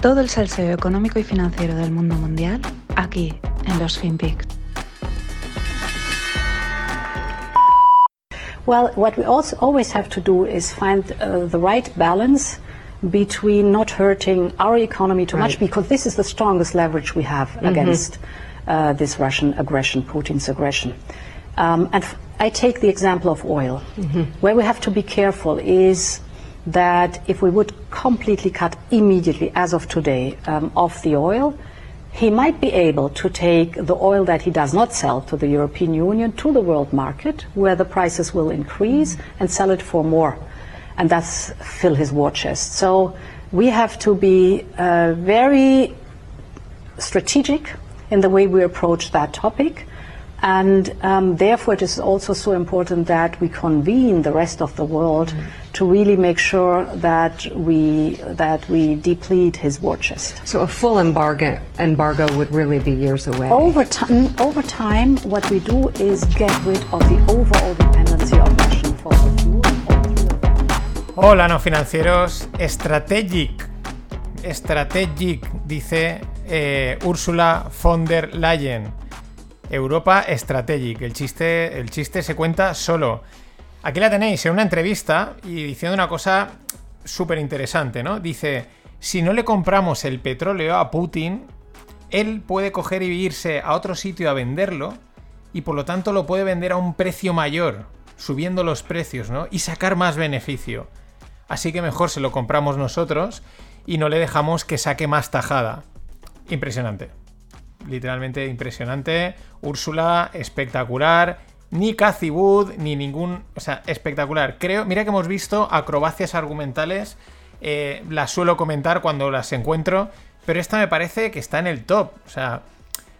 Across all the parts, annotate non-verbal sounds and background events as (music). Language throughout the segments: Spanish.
Todo el salseo económico y financiero del mundo mundial aquí en los FinPix. Well, what we also always have to do is find uh, the right balance between not hurting our economy too much, because this is the strongest leverage we have against uh, this Russian aggression, Putin's aggression. Um, and f- I take the example of oil. Where we have to be careful is that if we would completely cut immediately, as of today, um, off the oil, he might be able to take the oil that he does not sell to the European Union to the world market, where the prices will increase, and sell it for more, and thus fill his war chest. So we have to be uh, very strategic in the way we approach that topic. And um, therefore, it is also so important that we convene the rest of the world to really make sure that we that we deplete his war chest. So a full embargo embargo would really be years away. Over time, over time, what we do is get rid of the overall dependency of Russian fossil fuel. all through Hola, no financieros. Strategic. Strategic, dice eh, Úrsula von der Leyen. Europa Strategic. El chiste, el chiste se cuenta solo. Aquí la tenéis en una entrevista y diciendo una cosa súper interesante, ¿no? Dice, si no le compramos el petróleo a Putin, él puede coger y irse a otro sitio a venderlo y por lo tanto lo puede vender a un precio mayor, subiendo los precios, ¿no? Y sacar más beneficio. Así que mejor se lo compramos nosotros y no le dejamos que saque más tajada. Impresionante. Literalmente impresionante. Úrsula, espectacular. Ni Cathy Wood, ni ningún. O sea, espectacular. Creo. Mira que hemos visto acrobacias argumentales. eh, las suelo comentar cuando las encuentro. Pero esta me parece que está en el top. O sea.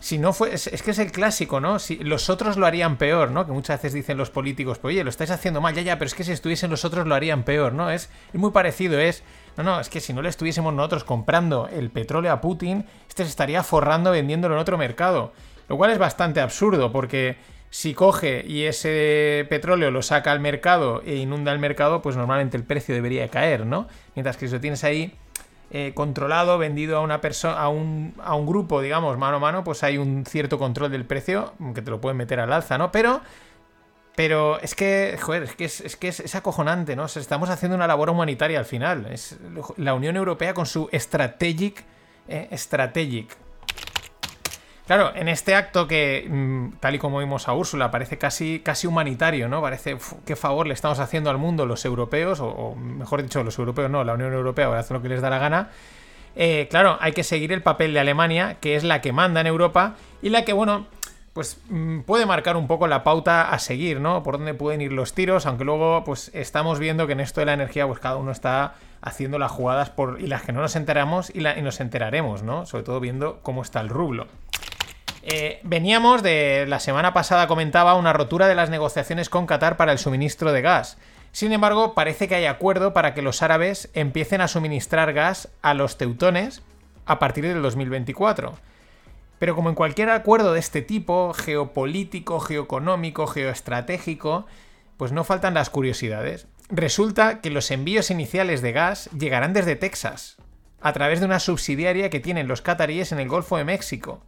Si no fue. Es, es que es el clásico, ¿no? Si los otros lo harían peor, ¿no? Que muchas veces dicen los políticos, pues oye, lo estáis haciendo mal, ya, ya, pero es que si estuviesen los otros lo harían peor, ¿no? Es, es muy parecido, es. No, no, es que si no le estuviésemos nosotros comprando el petróleo a Putin, este se estaría forrando vendiéndolo en otro mercado. Lo cual es bastante absurdo, porque si coge y ese petróleo lo saca al mercado e inunda el mercado, pues normalmente el precio debería caer, ¿no? Mientras que si lo tienes ahí eh, controlado, vendido a una persona, a un, a un grupo, digamos, mano a mano, pues hay un cierto control del precio, que te lo pueden meter al alza, ¿no? Pero. Pero es que, joder, es que es, es acojonante, ¿no? Estamos haciendo una labor humanitaria al final. Es la Unión Europea con su strategic. eh, strategic. Claro, en este acto que, mm, tal y como vimos a Úrsula, parece casi, casi humanitario, ¿no? Parece uf, qué favor le estamos haciendo al mundo los europeos, o, mejor dicho, los europeos no, la Unión Europea ahora hace lo que les da la gana. Eh, claro, hay que seguir el papel de Alemania, que es la que manda en Europa y la que, bueno, pues mm, puede marcar un poco la pauta a seguir, ¿no? Por dónde pueden ir los tiros, aunque luego, pues estamos viendo que en esto de la energía, pues cada uno está haciendo las jugadas por y las que no nos enteramos y nos enteraremos, ¿no? Sobre todo viendo cómo está el rublo. Eh, veníamos de la semana pasada comentaba una rotura de las negociaciones con Qatar para el suministro de gas. Sin embargo, parece que hay acuerdo para que los árabes empiecen a suministrar gas a los teutones a partir del 2024. Pero como en cualquier acuerdo de este tipo, geopolítico, geoeconómico, geoestratégico, pues no faltan las curiosidades. Resulta que los envíos iniciales de gas llegarán desde Texas, a través de una subsidiaria que tienen los cataríes en el Golfo de México.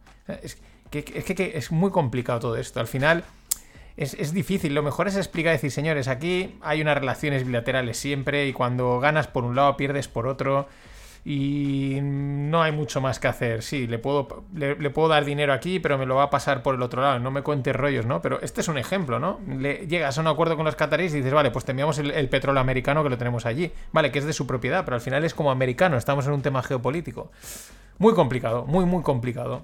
Que, es que- es muy complicado todo esto. Al final es, es difícil. Lo mejor es explicar, decir, señores, aquí hay unas relaciones bilaterales siempre y cuando ganas por un lado pierdes por otro y no hay mucho más que hacer. Sí, le puedo, le puedo dar dinero aquí, pero me lo va a pasar por el otro lado. No me cuentes rollos, ¿no? Pero este es un ejemplo, ¿no? Le, llegas a un acuerdo con los cataríes y dices, vale, pues te enviamos el, el petróleo americano que lo tenemos allí. Vale, que es de su propiedad, pero al final es como americano. Estamos en un tema geopolítico. Muy complicado, muy, muy complicado.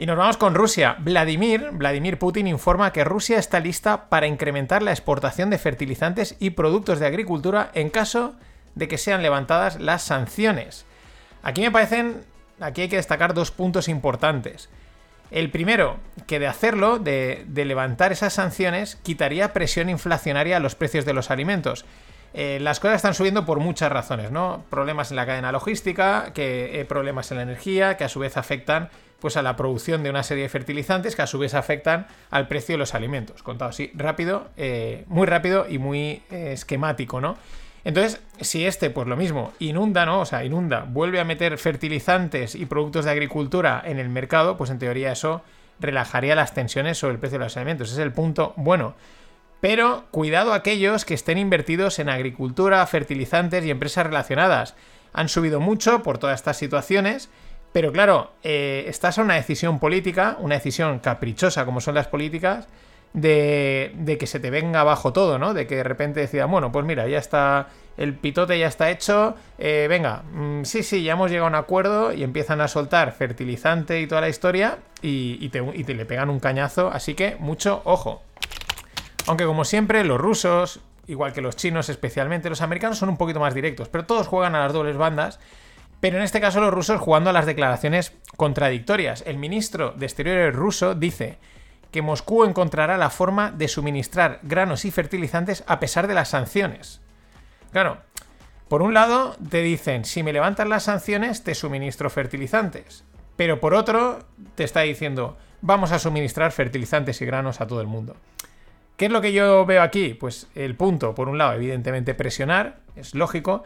Y nos vamos con Rusia. Vladimir, Vladimir Putin informa que Rusia está lista para incrementar la exportación de fertilizantes y productos de agricultura en caso de que sean levantadas las sanciones. Aquí me parecen, aquí hay que destacar dos puntos importantes. El primero, que de hacerlo, de, de levantar esas sanciones, quitaría presión inflacionaria a los precios de los alimentos. Eh, las cosas están subiendo por muchas razones, ¿no? Problemas en la cadena logística, que, eh, problemas en la energía, que a su vez afectan pues, a la producción de una serie de fertilizantes, que a su vez afectan al precio de los alimentos. Contado así, rápido, eh, muy rápido y muy esquemático, ¿no? Entonces, si este, pues lo mismo, inunda, ¿no? O sea, inunda, vuelve a meter fertilizantes y productos de agricultura en el mercado, pues en teoría eso relajaría las tensiones sobre el precio de los alimentos. Ese es el punto bueno. Pero cuidado aquellos que estén invertidos en agricultura, fertilizantes y empresas relacionadas. Han subido mucho por todas estas situaciones, pero claro, eh, estás a una decisión política, una decisión caprichosa como son las políticas, de, de, que se te venga abajo todo, ¿no? De que de repente decida, bueno, pues mira, ya está, el pitote ya está hecho, eh, venga, mm, sí, sí, ya hemos llegado a un acuerdo y empiezan a soltar fertilizante y toda la historia y te le pegan un cañazo, así que mucho ojo. Aunque como siempre, los rusos, igual que los chinos especialmente, los americanos son un poquito más directos, pero todos juegan a las dobles bandas. Pero en este caso los rusos jugando a las declaraciones contradictorias. El ministro de Exteriores ruso dice que Moscú encontrará la forma de suministrar granos y fertilizantes a pesar de las sanciones. Claro, por un lado te dicen, si me levantan las sanciones, te suministro fertilizantes. Pero por otro, te está diciendo, vamos a suministrar fertilizantes y granos a todo el mundo. ¿Qué es lo que yo veo aquí? Pues el punto, por un lado, evidentemente presionar, es lógico,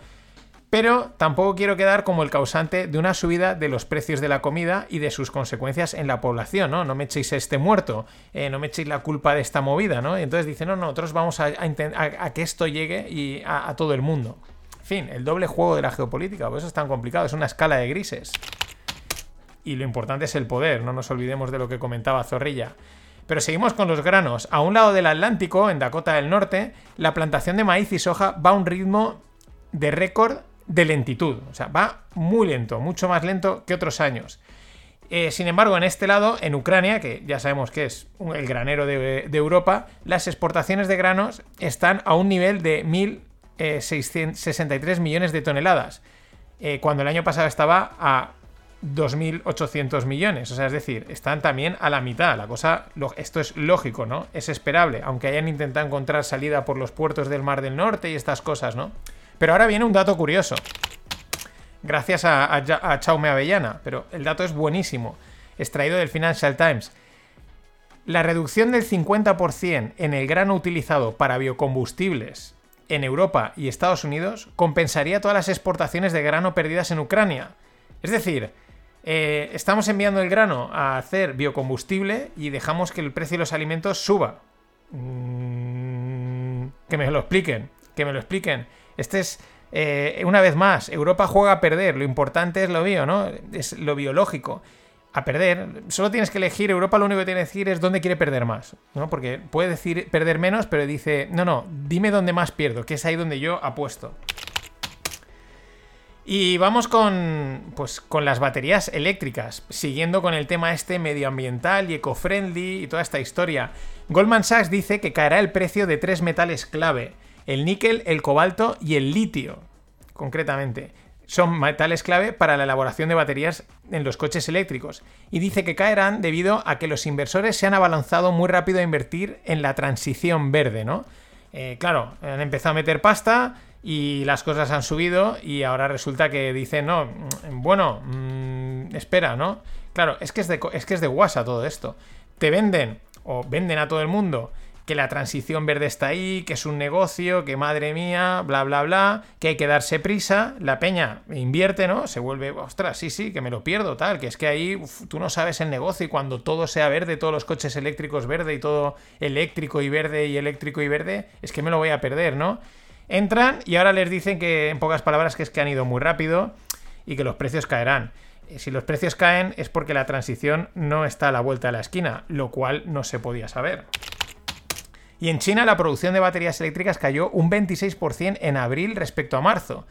pero tampoco quiero quedar como el causante de una subida de los precios de la comida y de sus consecuencias en la población, ¿no? No me echéis este muerto, eh, no me echéis la culpa de esta movida, ¿no? Y entonces dicen, no, nosotros vamos a, que esto llegue y a, a, todo el mundo. En fin, el doble juego de la geopolítica, por eso es tan complicado, es una escala de grises. Y lo importante es el poder, no nos olvidemos de lo que comentaba Zorrilla. Pero seguimos con los granos. A un lado del Atlántico, en Dakota del Norte, la plantación de maíz y soja va a un ritmo de récord de lentitud. O sea, va muy lento, mucho más lento que otros años. Eh, sin embargo, en este lado, en Ucrania, que ya sabemos que es el granero de, Europa, las exportaciones de granos están a un nivel de 1.663 millones de toneladas, eh, cuando el año pasado estaba a 2.800 millones. O sea, es decir, están también a la mitad. La cosa, esto es lógico, ¿no? Es esperable, aunque hayan intentado encontrar salida por los puertos del Mar del Norte y estas cosas, ¿no? Pero ahora viene un dato curioso. Gracias a, a, a Chaume Avellana, pero el dato es buenísimo. Extraído del Financial Times. La reducción del 50% en el grano utilizado para biocombustibles en Europa y Estados Unidos compensaría todas las exportaciones de grano perdidas en Ucrania. Es decir, eh, estamos enviando el grano a hacer biocombustible y dejamos que el precio de los alimentos suba. Mm, que me lo expliquen, que me lo expliquen. Este es, eh, una vez más, Europa juega a perder. Lo importante es lo bio, ¿no? Es lo biológico. A perder, solo tienes que elegir, Europa lo único que tiene que decir es dónde quiere perder más, ¿no? Porque puede decir perder menos, pero dice, no, no, dime dónde más pierdo, que es ahí donde yo apuesto. Y vamos con, pues, con las baterías eléctricas, siguiendo con el tema este medioambiental y eco-friendly y toda esta historia. Goldman Sachs dice que caerá el precio de tres metales clave, el níquel, el cobalto y el litio, concretamente. Son metales clave para la elaboración de baterías en los coches eléctricos. Y dice que caerán debido a que los inversores se han abalanzado muy rápido a invertir en la transición verde, ¿no? Eh, claro, han empezado a meter pasta y las cosas han subido y ahora resulta que dicen, no, mm, bueno, mmm, espera, ¿no? Claro, es que es, de, es que es de guasa todo esto. Te venden o venden a todo el mundo que la transición verde está ahí, que es un negocio, que madre mía, bla, bla, bla, que hay que darse prisa, la peña invierte, ¿no? Se vuelve, ostras, sí, sí, que me lo pierdo, tal, que es que ahí tú no sabes el negocio y cuando todo sea verde, todos los coches eléctricos verde y todo eléctrico y verde y eléctrico y verde, es que me lo voy a perder, ¿no? Entran y ahora les dicen que, en pocas palabras, que es que han ido muy rápido y que los precios caerán si los precios caen es porque la transición no está a la vuelta de la esquina, lo cual no se podía saber. Y en China la producción de baterías eléctricas cayó un 26% en abril respecto a marzo.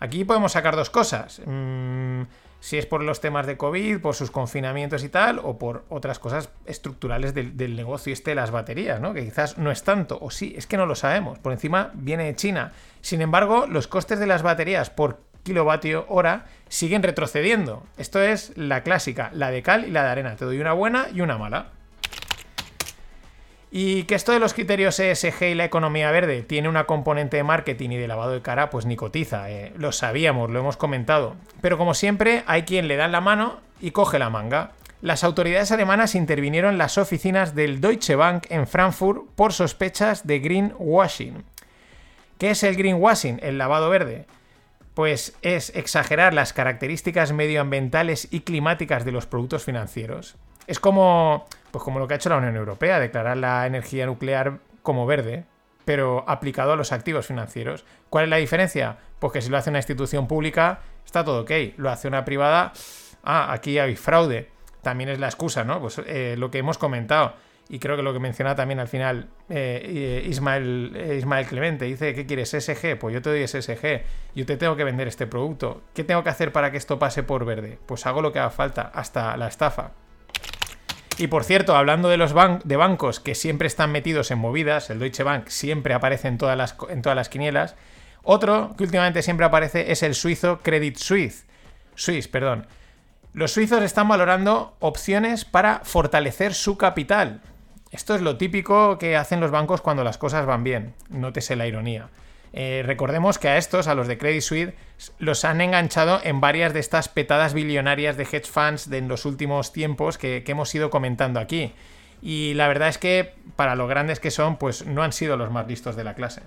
Aquí podemos sacar dos cosas. Mm, si es por los temas de COVID, por sus confinamientos y tal, o por otras cosas estructurales del, negocio este de las baterías, ¿no? Que quizás no es tanto, o sí, es que no lo sabemos. Por encima viene de China. Sin embargo, los costes de las baterías por kilovatio hora siguen retrocediendo. Esto es la clásica, la de cal y la de arena. Te doy una buena y una mala. Y que esto de los criterios ESG y la economía verde tiene una componente de marketing y de lavado de cara, pues ni cotiza. Eh, lo sabíamos, lo hemos comentado. Pero como siempre, hay quien le da la mano y coge la manga. Las autoridades alemanas intervinieron las oficinas del Deutsche Bank en Frankfurt por sospechas de greenwashing. ¿Qué es el greenwashing? El lavado verde. Pues es exagerar las características medioambientales y climáticas de los productos financieros. Es como, pues como lo que ha hecho la Unión Europea, declarar la energía nuclear como verde, pero aplicado a los activos financieros. ¿Cuál es la diferencia? Pues que si lo hace una institución pública, está todo ok. Lo hace una privada, ah, aquí hay fraude. También es la excusa, ¿no? Pues eh, lo que hemos comentado. Y creo que lo que menciona también al final eh, Ismael, eh, Ismael Clemente, dice, ¿qué quieres? SG, pues yo te doy SG, yo te tengo que vender este producto. ¿Qué tengo que hacer para que esto pase por verde? Pues hago lo que haga falta, hasta la estafa. Y por cierto, hablando de los de bancos que siempre están metidos en movidas, el Deutsche Bank siempre aparece en todas las, en todas las quinielas, otro que últimamente siempre aparece es el suizo Credit Suisse. Suisse, perdón. Los suizos están valorando opciones para fortalecer su capital. Esto es lo típico que hacen los bancos cuando las cosas van bien. Nótese la ironía. Eh, recordemos que a estos, a los de Credit Suisse, los han enganchado en varias de estas petadas billonarias de hedge funds de en los últimos tiempos que, hemos ido comentando aquí. Y la verdad es que, para lo grandes que son, pues no han sido los más listos de la clase.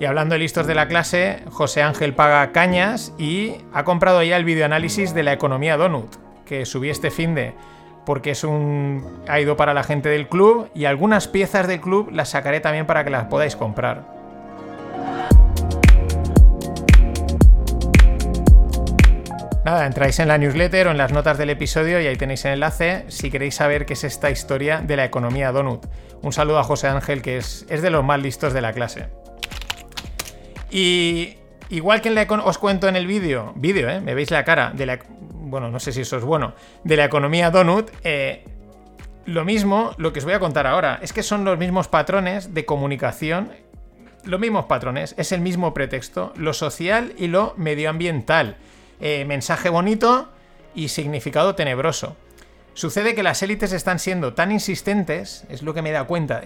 Y hablando de listos de la clase, José Ángel paga cañas y ha comprado ya el videoanálisis de la economía Donut, que subí este fin de porque es un ha ido para la gente del club y algunas piezas del club las sacaré también para que las podáis comprar. Nada, entráis en la newsletter o en las notas del episodio y ahí tenéis el enlace si queréis saber qué es esta historia de la economía Donut. Un saludo a José Ángel, que es, es de los más listos de la clase. Y igual que os cuento en el vídeo, vídeo, ¿eh? Me veis la cara, de la, bueno, no sé si eso es bueno, de la economía donut, eh, lo mismo, lo que os voy a contar ahora, es que son los mismos patrones de comunicación, los mismos patrones, es el mismo pretexto, lo social y lo medioambiental. Eh, mensaje bonito y significado tenebroso. Sucede que las élites están siendo tan insistentes, es lo que me he dado cuenta,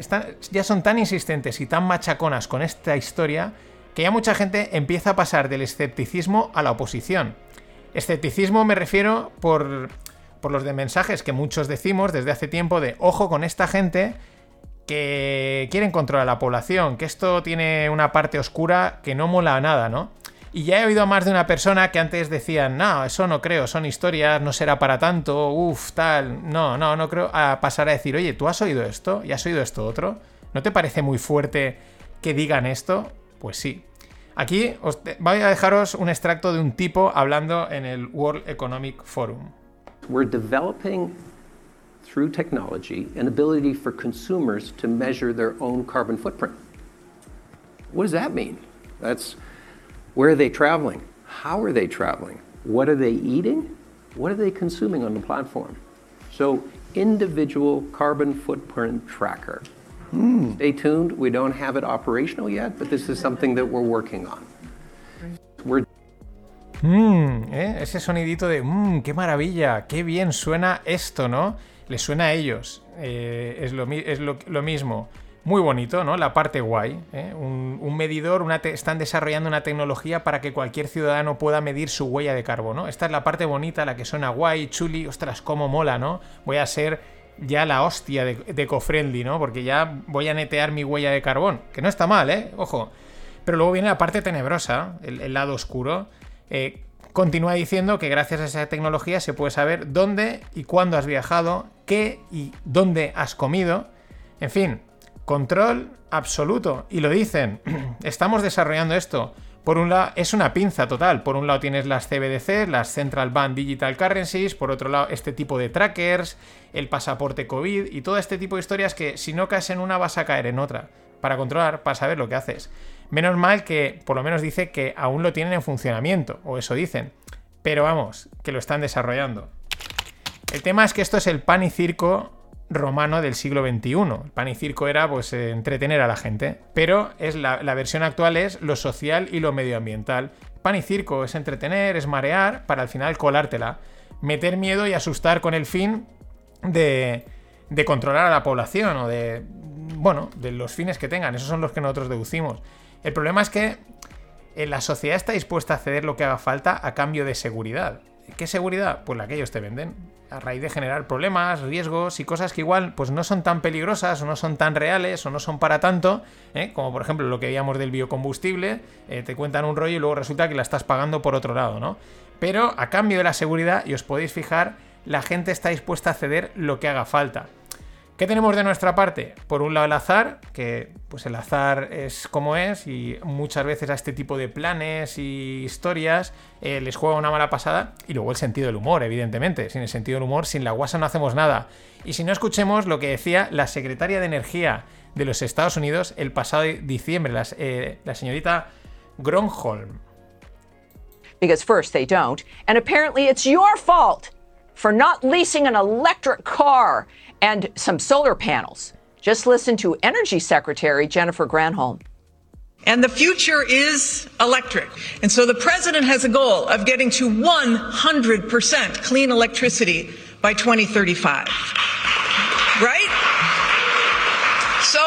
ya son tan insistentes y tan machaconas con esta historia que ya mucha gente empieza a pasar del escepticismo a la oposición. Escepticismo me refiero por, por los de mensajes que muchos decimos desde hace tiempo de ojo con esta gente que quieren controlar a la población, que esto tiene una parte oscura que no mola nada, ¿no? Y ya he oído a más de una persona que antes decían, no, eso no creo, son historias, no será para tanto, uff, tal, no, no, no creo, a pasar a decir, oye, ¿tú has oído esto? ¿Y has oído esto otro? ¿No te parece muy fuerte que digan esto? Pues sí. Aquí os voy a dejaros un extracto de un tipo hablando en el World Economic Forum. We're developing through technology an ability for consumers to measure their own carbon footprint. What does that mean? That's where are they traveling? How are they traveling? What are they eating? What are they consuming on the platform? So, individual carbon footprint tracker. Mm. Stay tuned. We don't have it operational yet, but this is something that we're working on. We're mm, ¿eh? Ese sonidito de mmm, qué maravilla, qué bien suena esto, ¿no? Le suena a ellos. Eh, es, lo, es lo, lo, mismo. Muy bonito, ¿no? La parte guay. ¿eh? Un, un, medidor, una están desarrollando una tecnología para que cualquier ciudadano pueda medir su huella de carbono. Esta es la parte bonita, la que suena guay, chuli. Ostras, cómo mola, ¿no? Voy a ser ya la hostia de, de ¿no? Porque ya voy a netear mi huella de carbón, que no está mal, ¿eh? Ojo. Pero luego viene la parte tenebrosa, el, lado oscuro. Eh, continúa diciendo que gracias a esa tecnología se puede saber dónde y cuándo has viajado, qué y dónde has comido. En fin, control absoluto. Y lo dicen, (clears throat) estamos desarrollando esto por un lado, es una pinza total. Por un lado tienes las CBDC, las Central Bank Digital Currencies, por otro lado este tipo de trackers, el pasaporte COVID y todo este tipo de historias que si no caes en una vas a caer en otra. Para controlar, para saber lo que haces. Menos mal que por lo menos dice que aún lo tienen en funcionamiento, o eso dicen. Pero vamos, que lo están desarrollando. El tema es que esto es el pan y circo romano del siglo XXI. El pan y circo era pues eh, entretener a la gente, pero es la, versión actual es lo social y lo medioambiental. Pan y circo es entretener, es marear, para al final colártela. Meter miedo y asustar con el fin de, de controlar a la población o de, bueno, de los fines que tengan. Esos son los que nosotros deducimos. El problema es que eh, la sociedad está dispuesta a ceder lo que haga falta a cambio de seguridad. ¿Qué seguridad? Pues la que ellos te venden. A raíz de generar problemas, riesgos y cosas que igual pues no son tan peligrosas o no son tan reales o no son para tanto, ¿eh? como por ejemplo lo que veíamos del biocombustible, eh, te cuentan un rollo y luego resulta que la estás pagando por otro lado, ¿no? Pero a cambio de la seguridad, y os podéis fijar, la gente está dispuesta a ceder lo que haga falta. ¿Qué tenemos de nuestra parte? Por un lado el azar, que pues el azar es como es y muchas veces a este tipo de planes y historias eh, les juega una mala pasada y luego el sentido del humor, evidentemente. Sin el sentido del humor, sin la guasa no hacemos nada. Y si no escuchemos lo que decía la secretaria de Energía de los Estados Unidos el pasado diciembre, la, eh, la señorita Gronholm. Because first they don't, and apparently it's your fault for not leasing an electric car and some solar panels. Just listen to Energy Secretary Jennifer Granholm. And the future is electric. And so the president has a goal of getting to 100% clean electricity by 2035. Right? So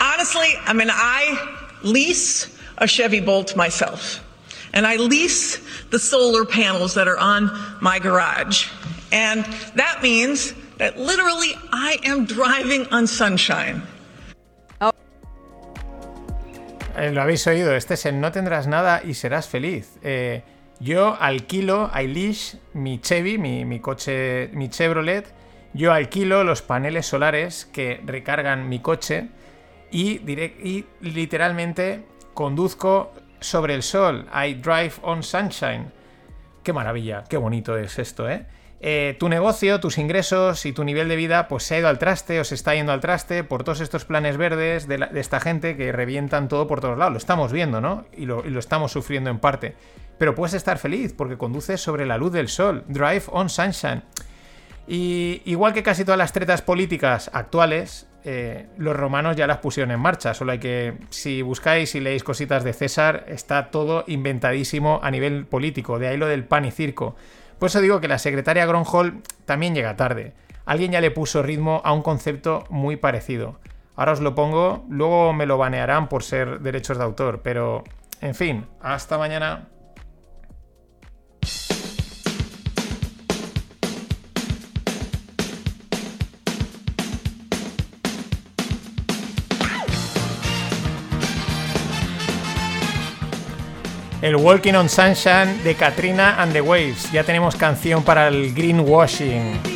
honestly, I mean, I lease a Chevy Bolt myself. And I lease the solar panels that are on my garage. And that means that literally I am driving on sunshine. Eh, lo habéis oído, este es el no tendrás nada y serás feliz. Eh, yo alquilo, leash mi Chevy, mi, coche, mi Chevrolet. Yo alquilo los paneles solares que recargan mi coche y, y literalmente conduzco sobre el sol. I drive on sunshine. Qué maravilla, qué bonito es esto, ¿eh? Eh, tu negocio, tus ingresos y tu nivel de vida pues se ha ido al traste o se está yendo al traste por todos estos planes verdes de, esta gente que revientan todo por todos lados. Lo estamos viendo, ¿no? Y lo, estamos sufriendo en parte. Pero puedes estar feliz porque conduces sobre la luz del sol. Drive on sunshine. Y igual que casi todas las tretas políticas actuales, eh, los romanos ya las pusieron en marcha. Solo hay que, si buscáis y leéis cositas de César, está todo inventadísimo a nivel político. De ahí lo del pan y circo. Por eso digo que la secretaria Gronholm también llega tarde. Alguien ya le puso ritmo a un concepto muy parecido. Ahora os lo pongo, luego me lo banearán por ser derechos de autor, pero en fin, hasta mañana. El Walking on Sunshine de Katrina and the Waves. Ya tenemos canción para el greenwashing.